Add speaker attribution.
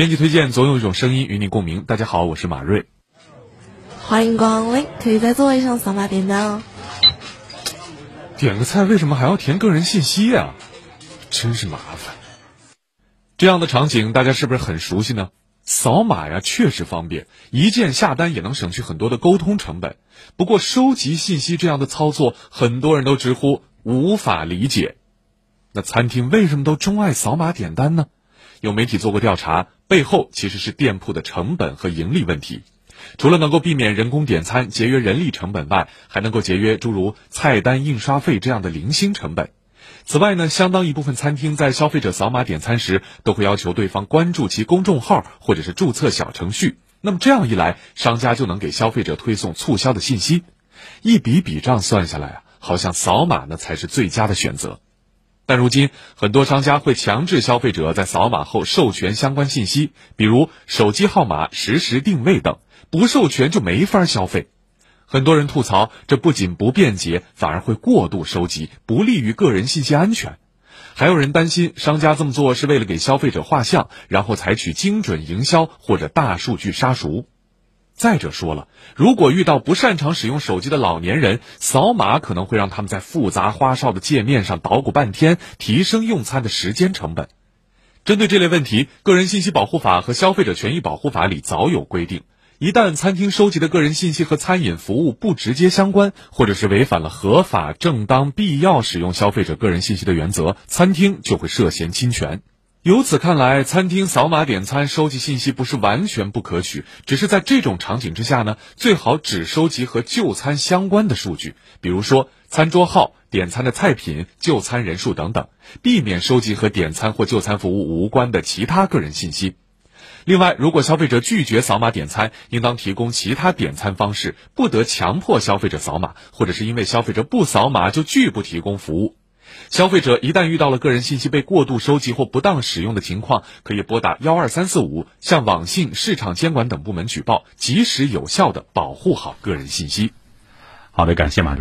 Speaker 1: 编辑推荐，总有一种声音与你共鸣。大家好，我是马瑞。
Speaker 2: 欢迎光临，可以在座位上扫码点单哦。
Speaker 1: 点个菜为什么还要填个人信息呀？真是麻烦。这样的场景大家是不是很熟悉呢？扫码呀，确实方便，一键下单也能省去很多的沟通成本。不过收集信息这样的操作，很多人都直呼无法理解。那餐厅为什么都钟爱扫码点单呢？有媒体做过调查，背后其实是店铺的成本和盈利问题。除了能够避免人工点餐、节约人力成本外，还能够节约诸如菜单印刷费这样的零星成本。此外呢，相当一部分餐厅在消费者扫码点餐时，都会要求对方关注其公众号或者是注册小程序。那么这样一来，商家就能给消费者推送促销的信息。一笔笔账算下来啊，好像扫码呢才是最佳的选择。但如今，很多商家会强制消费者在扫码后授权相关信息，比如手机号码、实时定位等，不授权就没法消费。很多人吐槽，这不仅不便捷，反而会过度收集，不利于个人信息安全。还有人担心，商家这么做是为了给消费者画像，然后采取精准营销或者大数据杀熟。再者说了，如果遇到不擅长使用手机的老年人，扫码可能会让他们在复杂花哨的界面上捣鼓半天，提升用餐的时间成本。针对这类问题，《个人信息保护法》和《消费者权益保护法》里早有规定，一旦餐厅收集的个人信息和餐饮服务不直接相关，或者是违反了合法、正当、必要使用消费者个人信息的原则，餐厅就会涉嫌侵权。由此看来，餐厅扫码点餐收集信息不是完全不可取，只是在这种场景之下呢，最好只收集和就餐相关的数据，比如说餐桌号、点餐的菜品、就餐人数等等，避免收集和点餐或就餐服务无关的其他个人信息。另外，如果消费者拒绝扫码点餐，应当提供其他点餐方式，不得强迫消费者扫码，或者是因为消费者不扫码就拒不提供服务。消费者一旦遇到了个人信息被过度收集或不当使用的情况，可以拨打幺二三四五向网信市场监管等部门举报，及时有效的保护好个人信息。
Speaker 3: 好的，感谢马主